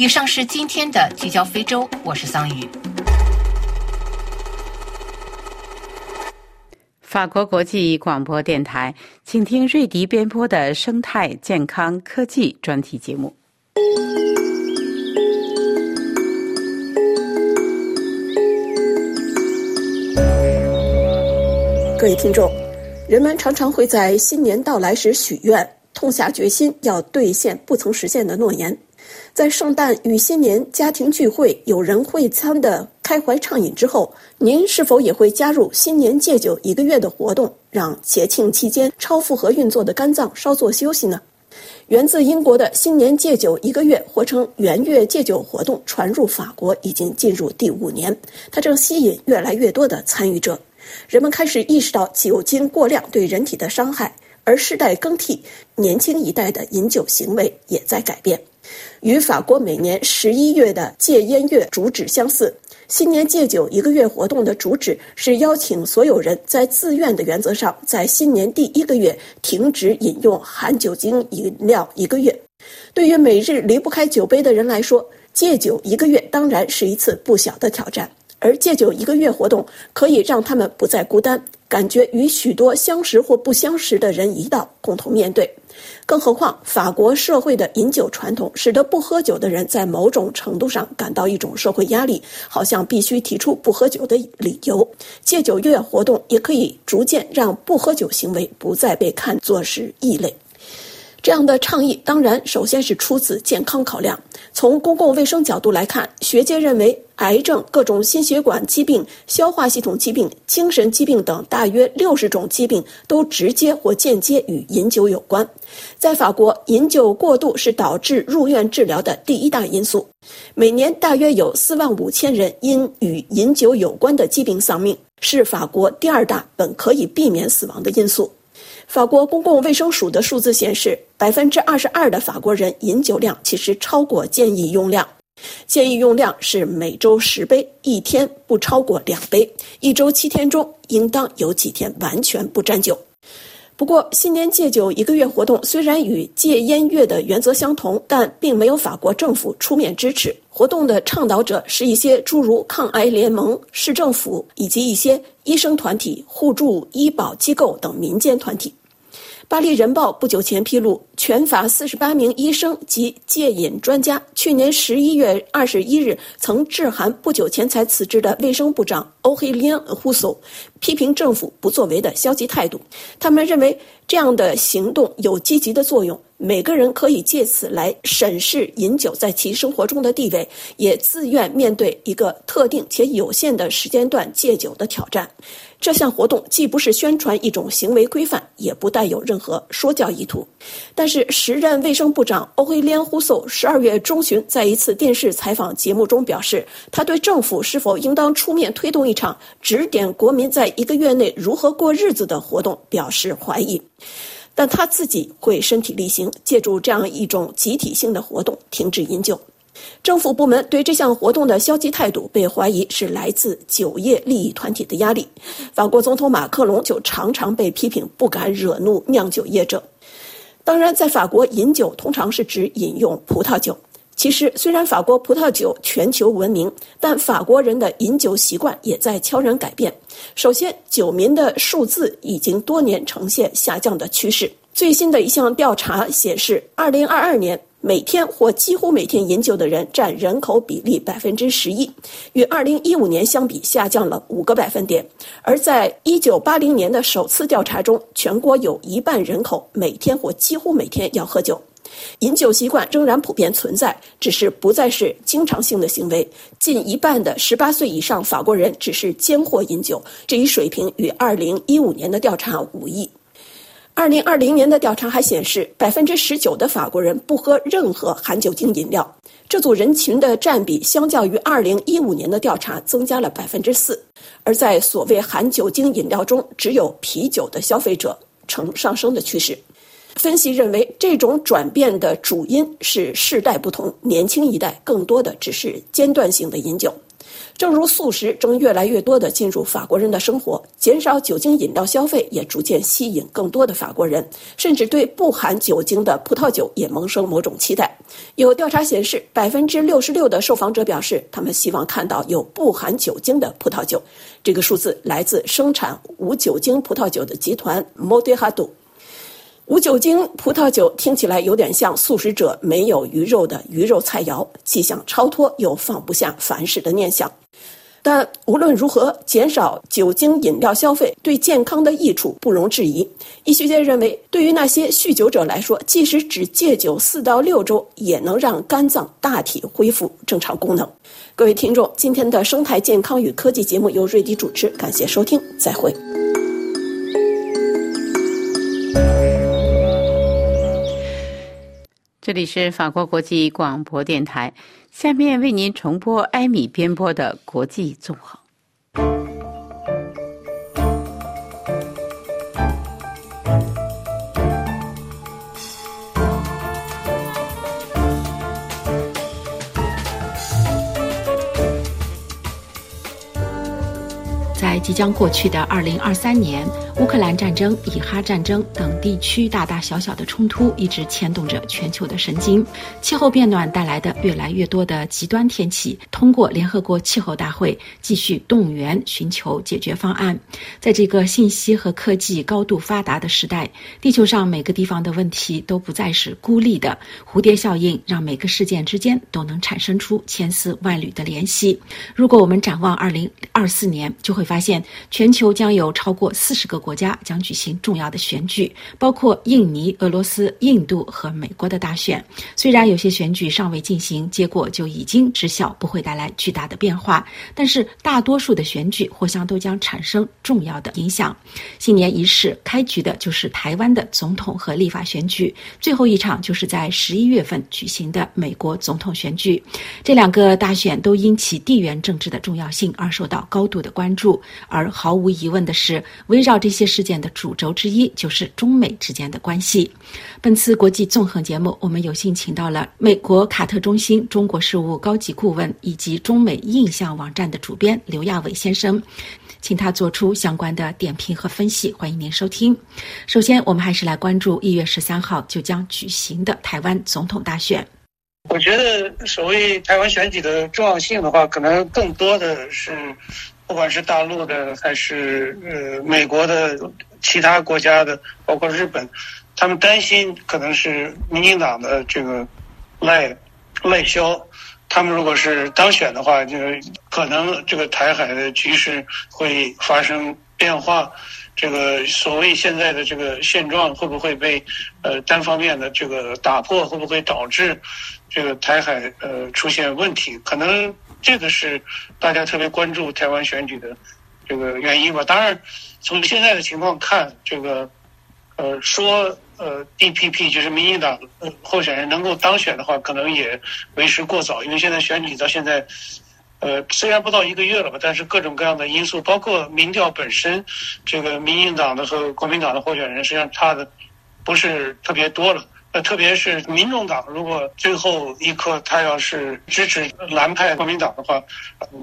以上是今天的聚焦非洲我是桑榆。法国国际广播电台请听瑞迪编播的生态健康科技专题节目。各位听众人们常常会在新年到来时许愿痛下决心要兑现不曾实现的诺言。在圣诞与新年家庭聚会、有人会餐的开怀畅饮之后，您是否也会加入新年戒酒一个月的活动，让节庆期间超负荷运作的肝脏稍作休息呢？源自英国的新年戒酒一个月，或称元月戒酒活动，传入法国已经进入第五年，它正吸引越来越多的参与者。人们开始意识到酒精过量对人体的伤害，而世代更替，年轻一代的饮酒行为也在改变。与法国每年十一月的戒烟月主旨相似，新年戒酒一个月活动的主旨是邀请所有人在自愿的原则上，在新年第一个月停止饮用含酒精饮料一个月。对于每日离不开酒杯的人来说，戒酒一个月当然是一次不小的挑战。而戒酒一个月活动可以让他们不再孤单，感觉与许多相识或不相识的人一道，共同面对。更何况，法国社会的饮酒传统使得不喝酒的人在某种程度上感到一种社会压力，好像必须提出不喝酒的理由。戒酒月活动也可以逐渐让不喝酒行为不再被看作是异类。这样的倡议当然首先是出自健康考量。从公共卫生角度来看，学界认为，癌症、各种心血管疾病、消化系统疾病、精神疾病等大约六十种疾病都直接或间接与饮酒有关。在法国，饮酒过度是导致入院治疗的第一大因素。每年大约有四万五千人因与饮酒有关的疾病丧命，是法国第二大本可以避免死亡的因素。法国公共卫生署的数字显示，百分之二十二的法国人饮酒量其实超过建议用量。建议用量是每周十杯，一天不超过两杯。一周七天中，应当有几天完全不沾酒。不过，新年戒酒一个月活动虽然与戒烟月的原则相同，但并没有法国政府出面支持。活动的倡导者是一些诸如抗癌联盟、市政府以及一些医生团体、互助医保机构等民间团体。巴黎人报不久前披露，全法四十八名医生及戒瘾专家去年十一月二十一日曾致函不久前才辞职的卫生部长欧黑利安·胡索，批评政府不作为的消极态度。他们认为这样的行动有积极的作用。每个人可以借此来审视饮酒在其生活中的地位，也自愿面对一个特定且有限的时间段戒酒的挑战。这项活动既不是宣传一种行为规范，也不带有任何说教意图。但是，时任卫生部长欧黑连·呼索十二月中旬在一次电视采访节目中表示，他对政府是否应当出面推动一场指点国民在一个月内如何过日子的活动表示怀疑。但他自己会身体力行，借助这样一种集体性的活动停止饮酒。政府部门对这项活动的消极态度被怀疑是来自酒业利益团体的压力。法国总统马克龙就常常被批评不敢惹怒酿酒业者。当然，在法国饮酒通常是指饮用葡萄酒。其实，虽然法国葡萄酒全球闻名，但法国人的饮酒习惯也在悄然改变。首先，酒民的数字已经多年呈现下降的趋势。最新的一项调查显示，2022年每天或几乎每天饮酒的人占人口比例百分之十一，与2015年相比下降了五个百分点。而在1980年的首次调查中，全国有一半人口每天或几乎每天要喝酒。饮酒习惯仍然普遍存在，只是不再是经常性的行为。近一半的十八岁以上法国人只是间或饮酒，这一水平与二零一五年的调查无异。二零二零年的调查还显示，百分之十九的法国人不喝任何含酒精饮料，这组人群的占比相较于二零一五年的调查增加了百分之四。而在所谓含酒精饮料中，只有啤酒的消费者呈上升的趋势。分析认为，这种转变的主因是世代不同，年轻一代更多的只是间断性的饮酒。正如素食正越来越多地进入法国人的生活，减少酒精饮料消费也逐渐吸引更多的法国人，甚至对不含酒精的葡萄酒也萌生某种期待。有调查显示，百分之六十六的受访者表示，他们希望看到有不含酒精的葡萄酒。这个数字来自生产无酒精葡萄酒的集团 Modelo。无酒精葡萄酒听起来有点像素食者没有鱼肉的鱼肉菜肴，既想超脱又放不下凡事的念想。但无论如何，减少酒精饮料消费对健康的益处不容置疑。医学界认为，对于那些酗酒者来说，即使只戒酒四到六周，也能让肝脏大体恢复正常功能。各位听众，今天的生态健康与科技节目由瑞迪主持，感谢收听，再会。这里是法国国际广播电台，下面为您重播艾米编播的国际纵横。即将过去的二零二三年。乌克兰战争、以哈战争等地区大大小小的冲突一直牵动着全球的神经。气候变暖带来的越来越多的极端天气，通过联合国气候大会继续动员寻求解决方案。在这个信息和科技高度发达的时代，地球上每个地方的问题都不再是孤立的。蝴蝶效应让每个事件之间都能产生出千丝万缕的联系。如果我们展望二零二四年，就会发现全球将有超过四十个。国家将举行重要的选举，包括印尼、俄罗斯、印度和美国的大选。虽然有些选举尚未进行，结果就已经知晓，不会带来巨大的变化，但是大多数的选举或将都将产生重要的影响。新年仪式开局的就是台湾的总统和立法选举，最后一场就是在十一月份举行的美国总统选举。这两个大选都因其地缘政治的重要性而受到高度的关注，而毫无疑问的是，围绕这些。事件的主轴之一就是中美之间的关系。本次国际纵横节目，我们有幸请到了美国卡特中心中国事务高级顾问以及中美印象网站的主编刘亚伟先生，请他做出相关的点评和分析。欢迎您收听。首先，我们还是来关注一月十三号就将举行的台湾总统大选。我觉得，所谓台湾选举的重要性的话，可能更多的是。不管是大陆的还是呃美国的其他国家的，包括日本，他们担心可能是民进党的这个赖赖萧，他们如果是当选的话，就是可能这个台海的局势会发生变化。这个所谓现在的这个现状会不会被呃单方面的这个打破？会不会导致这个台海呃出现问题？可能。这个是大家特别关注台湾选举的这个原因吧。当然，从现在的情况看，这个呃说呃 DPP 就是民进党呃候选人能够当选的话，可能也为时过早。因为现在选举到现在，呃虽然不到一个月了吧，但是各种各样的因素，包括民调本身，这个民进党的和国民党的候选人实际上差的不是特别多了。呃，特别是民众党，如果最后一刻他要是支持蓝派国民党的话，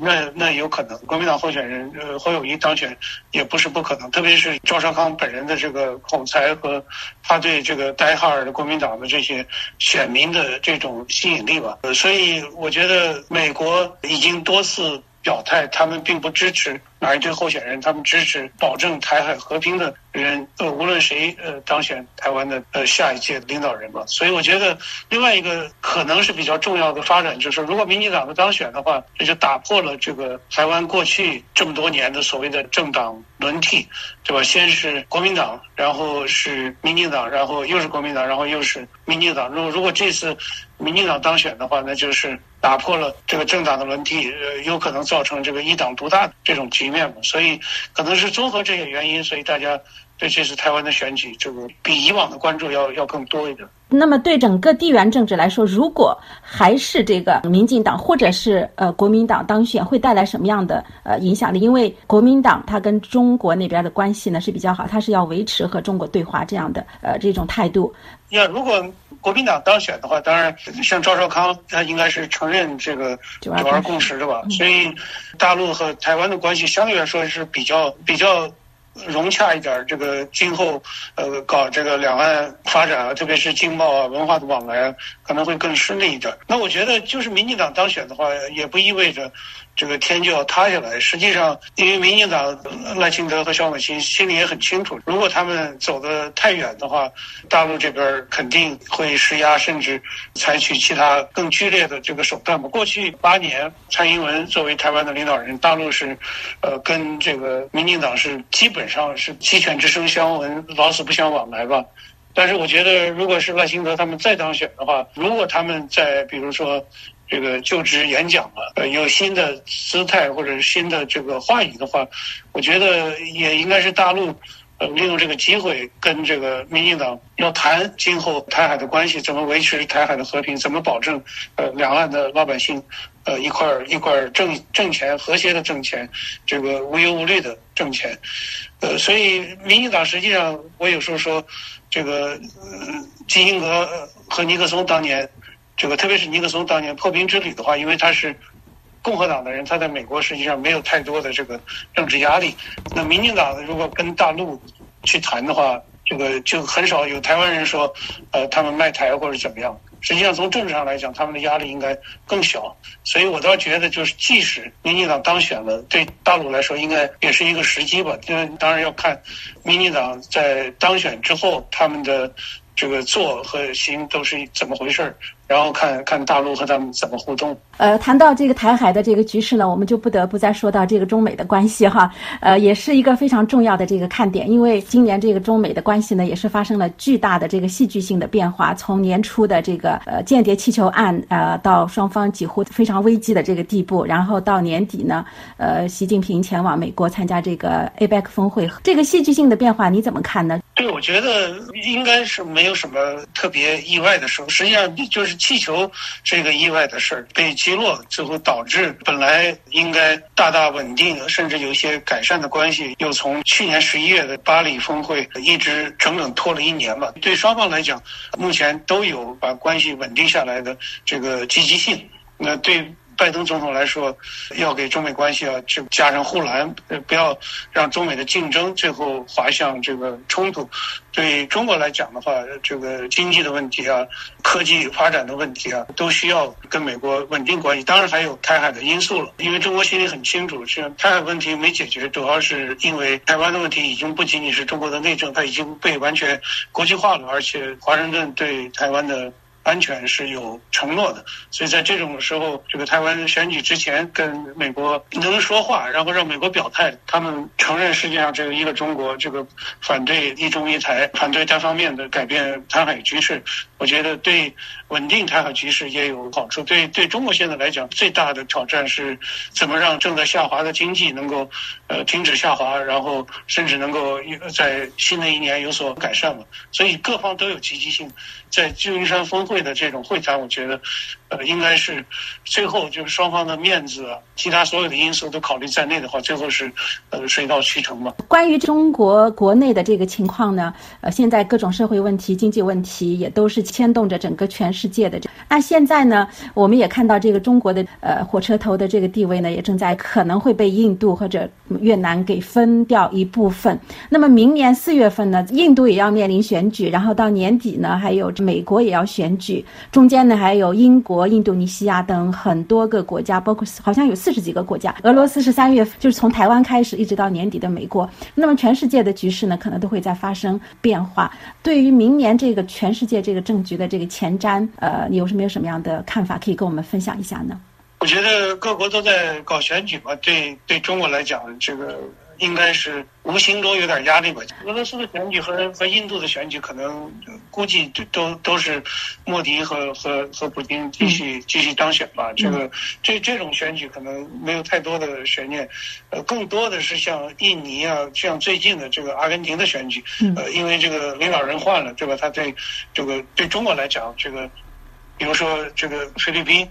那那有可能国民党候选人呃侯友谊当选也不是不可能。特别是赵少康本人的这个口才和他对这个戴哈尔的国民党的这些选民的这种吸引力吧。所以我觉得美国已经多次表态，他们并不支持。哪一队候选人，他们支持保证台海和平的人，呃，无论谁呃当选台湾的呃下一届领导人吧。所以我觉得另外一个可能是比较重要的发展，就是如果民进党的当选的话，这就打破了这个台湾过去这么多年的所谓的政党轮替，对吧？先是国民党，然后是民进党，然后又是国民党，然后又是民进党。如果如果这次民进党当选的话，那就是打破了这个政党的轮替，呃，有可能造成这个一党独大这种局面。嘛所以可能是综合这些原因，所以大家对这次台湾的选举，这个比以往的关注要要更多一点。那么对整个地缘政治来说，如果还是这个民进党或者是呃国民党当选，会带来什么样的呃影响力？因为国民党它跟中国那边的关系呢是比较好，它是要维持和中国对话这样的呃这种态度。要如果国民党当选的话，当然像赵少康，他应该是承认这个九二共识的吧？所以大陆和台湾的关系相对来说是比较比较。融洽一点，这个今后呃搞这个两岸发展啊，特别是经贸啊、文化的往来，可能会更顺利一点。那我觉得，就是民进党当选的话，也不意味着。这个天就要塌下来。实际上，因为民进党赖清德和萧美琴心里也很清楚，如果他们走得太远的话，大陆这边肯定会施压，甚至采取其他更剧烈的这个手段。过去八年，蔡英文作为台湾的领导人，大陆是，呃，跟这个民进党是基本上是鸡犬之声相闻，老死不相往来吧。但是，我觉得，如果是赖清德他们再当选的话，如果他们在比如说。这个就职演讲了，呃，有新的姿态或者是新的这个话语的话，我觉得也应该是大陆，呃，利用这个机会跟这个民进党要谈今后台海的关系，怎么维持台海的和平，怎么保证呃两岸的老百姓，呃一块儿一块儿挣挣钱，和谐的挣钱，这个无忧无虑的挣钱，呃，所以民进党实际上我有时候说，这个基辛格和尼克松当年。这个特别是尼克松当年破冰之旅的话，因为他是共和党的人，他在美国实际上没有太多的这个政治压力。那民进党如果跟大陆去谈的话，这个就很少有台湾人说，呃，他们卖台或者怎么样。实际上从政治上来讲，他们的压力应该更小。所以我倒觉得，就是即使民进党当选了，对大陆来说应该也是一个时机吧。因为当然要看民进党在当选之后他们的。这个做和行都是怎么回事儿？然后看看大陆和他们怎么互动。呃，谈到这个台海的这个局势呢，我们就不得不再说到这个中美的关系哈。呃，也是一个非常重要的这个看点，因为今年这个中美的关系呢，也是发生了巨大的这个戏剧性的变化。从年初的这个呃间谍气球案，呃，到双方几乎非常危机的这个地步，然后到年底呢，呃，习近平前往美国参加这个 APEC 峰会，这个戏剧性的变化你怎么看呢？对，我觉得应该是没有什么特别意外的事。实际上，就是气球这个意外的事儿被击落，最后导致本来应该大大稳定，甚至有一些改善的关系，又从去年十一月的巴黎峰会一直整整拖了一年吧。对双方来讲，目前都有把关系稳定下来的这个积极性。那对。拜登总统来说，要给中美关系啊，就加上护栏，不要让中美的竞争最后滑向这个冲突。对中国来讲的话，这个经济的问题啊，科技发展的问题啊，都需要跟美国稳定关系。当然还有台海的因素了，因为中国心里很清楚，是台海问题没解决，主要是因为台湾的问题已经不仅仅是中国的内政，它已经被完全国际化了，而且华盛顿对台湾的。安全是有承诺的，所以在这种时候，这个台湾选举之前跟美国能说话，然后让美国表态，他们承认世界上这个一个中国，这个反对一中一台，反对单方面的改变台海局势，我觉得对稳定台海局势也有好处。对对中国现在来讲，最大的挑战是怎么让正在下滑的经济能够呃停止下滑，然后甚至能够在新的一年有所改善嘛。所以各方都有积极性。在旧金山峰会会的这种会谈，我觉得，呃，应该是最后就是双方的面子，其他所有的因素都考虑在内的话，最后是呃水到渠成吧。关于中国国内的这个情况呢，呃，现在各种社会问题、经济问题也都是牵动着整个全世界的。那现在呢，我们也看到这个中国的呃火车头的这个地位呢，也正在可能会被印度或者越南给分掉一部分。那么明年四月份呢，印度也要面临选举，然后到年底呢，还有。美国也要选举，中间呢还有英国、印度尼西亚等很多个国家，包括好像有四十几个国家。俄罗斯是三月，就是从台湾开始一直到年底的美国。那么全世界的局势呢，可能都会在发生变化。对于明年这个全世界这个政局的这个前瞻，呃，你有什么有什么样的看法可以跟我们分享一下呢？我觉得各国都在搞选举嘛，对对中国来讲，这个应该是无形中有点压力吧。俄罗斯的选举和和印度的选举，可能估计都都是莫迪和和和普京继续继续当选吧。这个这这种选举可能没有太多的悬念，呃，更多的是像印尼啊，像最近的这个阿根廷的选举，呃，因为这个领导人换了，对吧？他对这个对中国来讲，这个比如说这个菲律宾。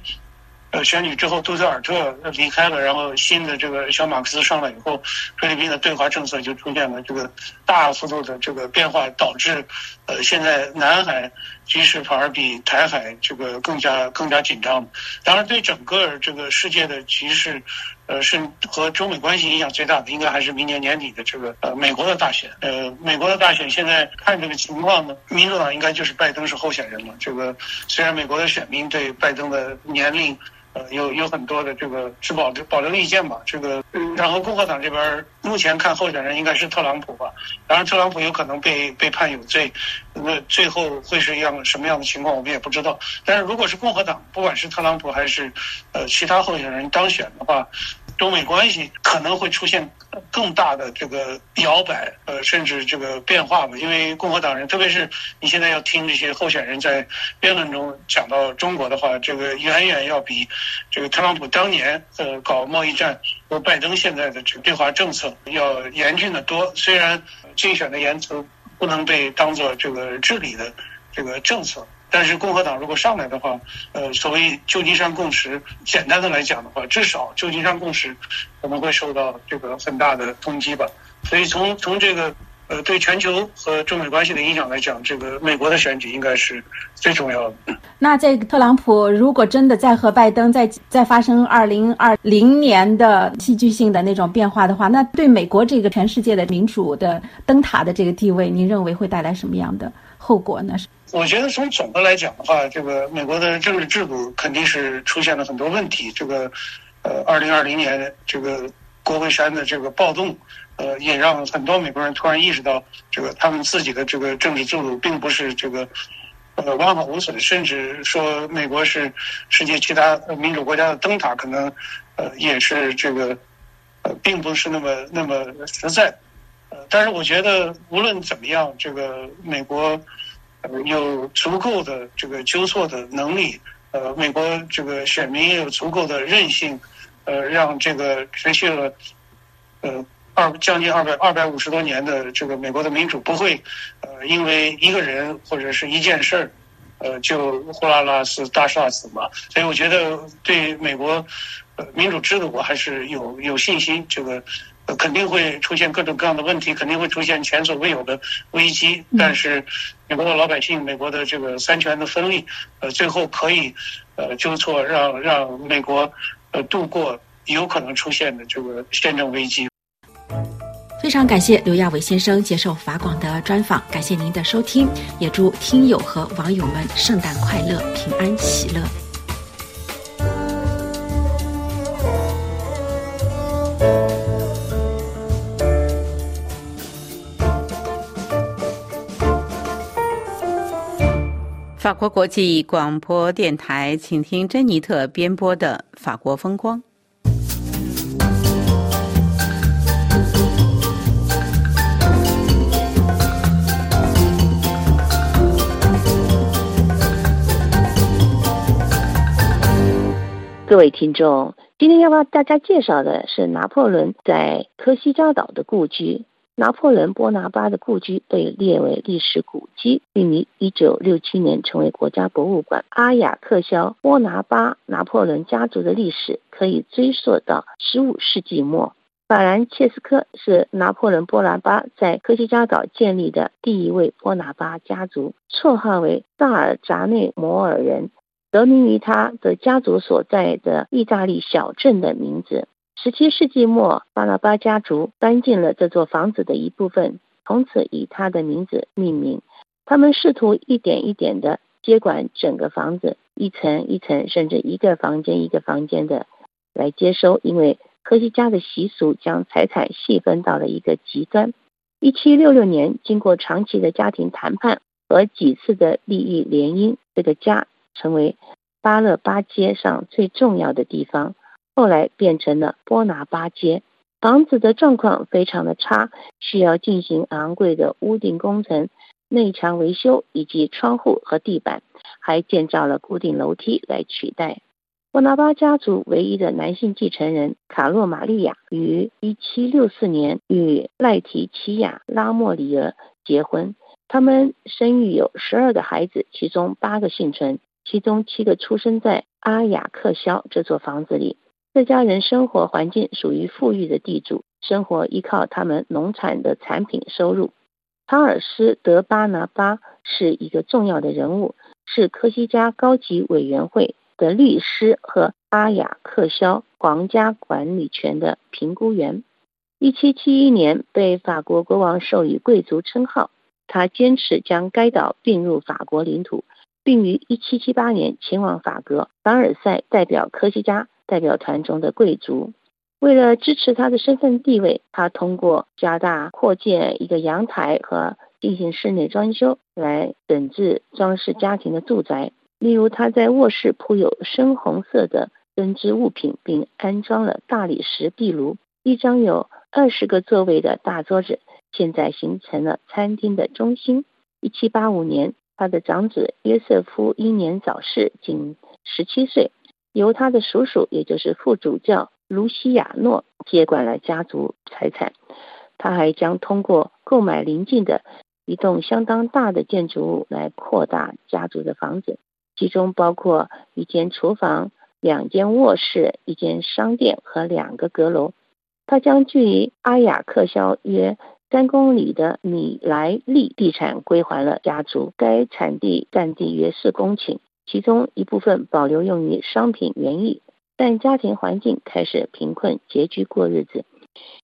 呃，选举之后，杜特尔特离开了，然后新的这个小马克思上来以后，菲律宾的对华政策就出现了这个大幅度的这个变化，导致呃现在南海局势反而比台海这个更加更加紧张。当然，对整个这个世界的局势，呃，是和中美关系影响最大的，应该还是明年年底的这个呃美国的大选。呃，美国的大选现在看这个情况呢，民主党应该就是拜登是候选人了。这个虽然美国的选民对拜登的年龄。呃，有有很多的这个持保留保留意见吧，这个，然后共和党这边目前看候选人应该是特朗普吧，当然特朗普有可能被被判有罪，那最后会是一样什么样的情况我们也不知道，但是如果是共和党，不管是特朗普还是呃其他候选人当选的话。中美关系可能会出现更大的这个摇摆，呃，甚至这个变化吧。因为共和党人，特别是你现在要听这些候选人在辩论中讲到中国的话，这个远远要比这个特朗普当年呃搞贸易战和拜登现在的这个对华政策要严峻的多。虽然竞选的言辞不能被当做这个治理的这个政策。但是共和党如果上来的话，呃，所谓旧金山共识，简单的来讲的话，至少旧金山共识可能会受到这个很大的冲击吧。所以从从这个呃对全球和中美关系的影响来讲，这个美国的选举应该是最重要的。那在特朗普如果真的再和拜登再再发生二零二零年的戏剧性的那种变化的话，那对美国这个全世界的民主的灯塔的这个地位，您认为会带来什么样的后果呢？我觉得从总的来讲的话，这个美国的政治制度肯定是出现了很多问题。这个，呃，二零二零年这个国会山的这个暴动，呃，也让很多美国人突然意识到，这个他们自己的这个政治制度并不是这个，呃，完好无损，甚至说美国是世界其他民主国家的灯塔，可能，呃，也是这个，呃，并不是那么那么实在。但是我觉得无论怎么样，这个美国。有足够的这个纠错的能力，呃，美国这个选民也有足够的韧性，呃，让这个持续了呃二将近二百二百五十多年的这个美国的民主不会呃因为一个人或者是一件事儿，呃就呼啦啦是大厦死嘛。所以我觉得对美国呃民主制度我还是有有信心，这个。肯定会出现各种各样的问题，肯定会出现前所未有的危机。但是，美国的老百姓，美国的这个三权的分立，呃，最后可以呃纠错，让让美国呃度过有可能出现的这个宪政危机。非常感谢刘亚伟先生接受法广的专访，感谢您的收听，也祝听友和网友们圣诞快乐，平安喜乐。法国国际广播电台，请听珍妮特编播的《法国风光》。各位听众，今天要为大家介绍的是拿破仑在科西嘉岛的故居。拿破仑波拿巴的故居被列为历史古迹，并于1967年成为国家博物馆。阿雅克肖波拿巴拿破仑家族的历史可以追溯到15世纪末。法兰切斯科是拿破仑波拿巴在科西嘉岛建立的第一位波拿巴家族，绰号为萨尔扎内摩尔人，得名于他的家族所在的意大利小镇的名字。十七世纪末，巴拉巴家族搬进了这座房子的一部分，从此以他的名字命名。他们试图一点一点的接管整个房子，一层一层，甚至一个房间一个房间的来接收。因为科西嘉的习俗将财产细分到了一个极端。一七六六年，经过长期的家庭谈判和几次的利益联姻，这个家成为巴勒巴街上最重要的地方。后来变成了波拿巴街，房子的状况非常的差，需要进行昂贵的屋顶工程、内墙维修以及窗户和地板，还建造了固定楼梯来取代。波拿巴家族唯一的男性继承人卡洛玛利亚于1764年与赖提奇亚拉莫里尔结婚，他们生育有十二个孩子，其中八个幸存，其中七个出生在阿雅克肖这座房子里。这家人生活环境属于富裕的地主，生活依靠他们农产的产品收入。查尔斯·德巴拿巴是一个重要的人物，是科西嘉高级委员会的律师和阿雅克肖皇家管理权的评估员。1771年被法国国王授予贵族称号，他坚持将该岛并入法国领土，并于1778年前往法国凡尔赛代表科西嘉。代表团中的贵族，为了支持他的身份地位，他通过加大扩建一个阳台和进行室内装修来整治装饰家庭的住宅。例如，他在卧室铺有深红色的针织物品，并安装了大理石壁炉。一张有二十个座位的大桌子，现在形成了餐厅的中心。一七八五年，他的长子约瑟夫英年早逝，仅十七岁。由他的叔叔，也就是副主教卢西亚诺接管了家族财产。他还将通过购买邻近的一栋相当大的建筑物来扩大家族的房子，其中包括一间厨房、两间卧室、一间商店和两个阁楼。他将距离阿雅克肖约三公里的米莱利地产归还了家族，该产地占地约四公顷。其中一部分保留用于商品园艺，但家庭环境开始贫困，拮据过日子。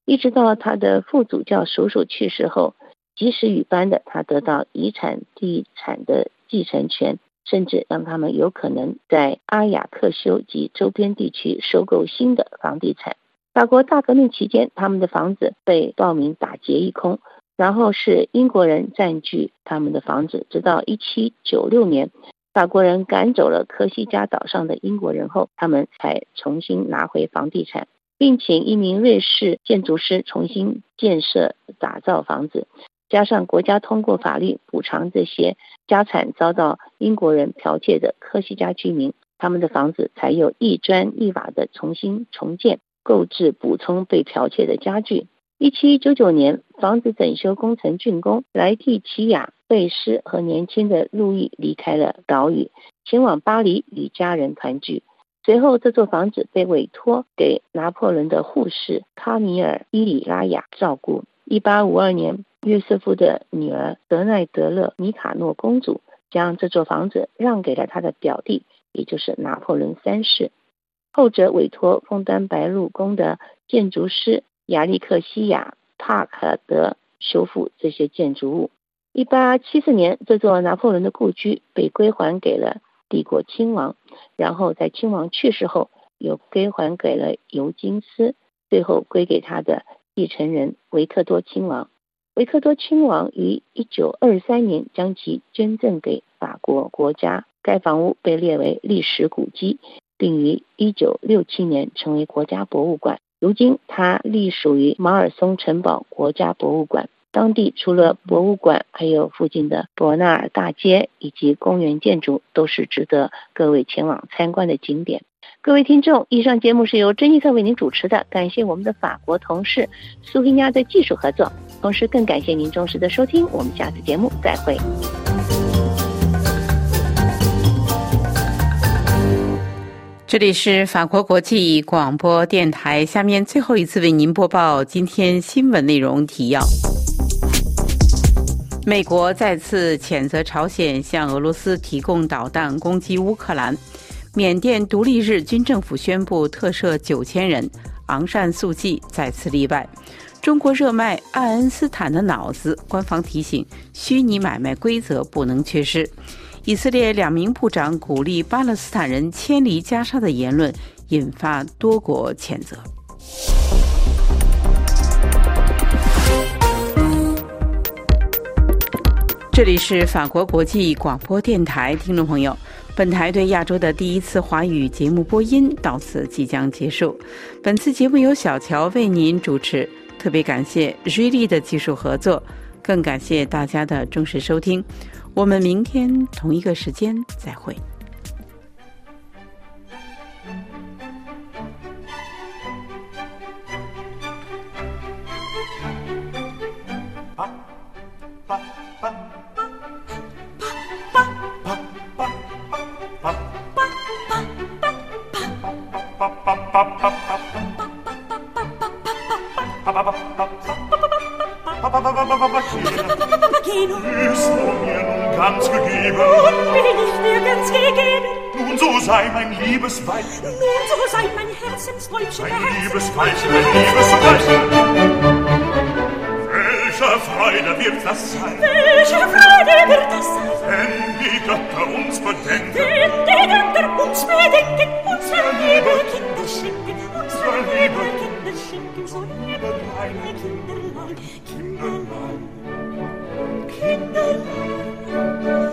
一直到他的副主教叔叔去世后，及时雨般的他得到遗产地产的继承权，甚至让他们有可能在阿雅克修及周边地区收购新的房地产。法国大革命期间，他们的房子被暴民打劫一空，然后是英国人占据他们的房子，直到一七九六年。法国人赶走了科西嘉岛上的英国人后，他们才重新拿回房地产，并请一名瑞士建筑师重新建设打造房子。加上国家通过法律补偿这些家产遭到英国人剽窃的科西嘉居民，他们的房子才有一砖一瓦的重新重建，购置补充被剽窃的家具。一七九九年，房子整修工程竣工，莱蒂奇亚。贝斯和年轻的路易离开了岛屿，前往巴黎与家人团聚。随后，这座房子被委托给拿破仑的护士卡米尔·伊里拉雅照顾。一八五二年，约瑟夫的女儿德奈德勒尼卡诺公主将这座房子让给了他的表弟，也就是拿破仑三世。后者委托枫丹白露宫的建筑师亚历克西亚·帕克德修复这些建筑物。一八七四年，这座拿破仑的故居被归还给了帝国亲王，然后在亲王去世后，又归还给了尤金斯，最后归给他的继承人维克多亲王。维克多亲王于一九二三年将其捐赠给法国国家，该房屋被列为历史古迹，并于一九六七年成为国家博物馆。如今，它隶属于马尔松城堡国家博物馆。当地除了博物馆，还有附近的伯纳尔大街以及公园建筑，都是值得各位前往参观的景点。各位听众，以上节目是由珍妮特为您主持的，感谢我们的法国同事苏菲亚的技术合作，同时更感谢您忠实的收听。我们下次节目再会。这里是法国国际广播电台，下面最后一次为您播报今天新闻内容提要。美国再次谴责朝鲜向俄罗斯提供导弹攻击乌克兰。缅甸独立日军政府宣布特赦九千人，昂山素季再次例外。中国热卖爱因斯坦的脑子，官方提醒虚拟买卖规则不能缺失。以色列两名部长鼓励巴勒斯坦人迁离加沙的言论，引发多国谴责。这里是法国国际广播电台，听众朋友，本台对亚洲的第一次华语节目播音到此即将结束。本次节目由小乔为您主持，特别感谢瑞丽的技术合作，更感谢大家的忠实收听。我们明天同一个时间再会。Nun bin ich dir ganz gegeben. Nun so sei mein liebes Weibchen. Nun so sei mein Herzenstäubchen. Mein liebes Weibchen, mein liebes Weibchen. Welche Freude wird das sein? Welche Freude wird das sein? Wenn die Götter uns bedenken. Wenn die Götter uns bedenken. Unsere liebe Kinder schenken. Unsere liebe Kinder schenken. So liebe kleine Kinderlein. Kinderlein. Kinderlein.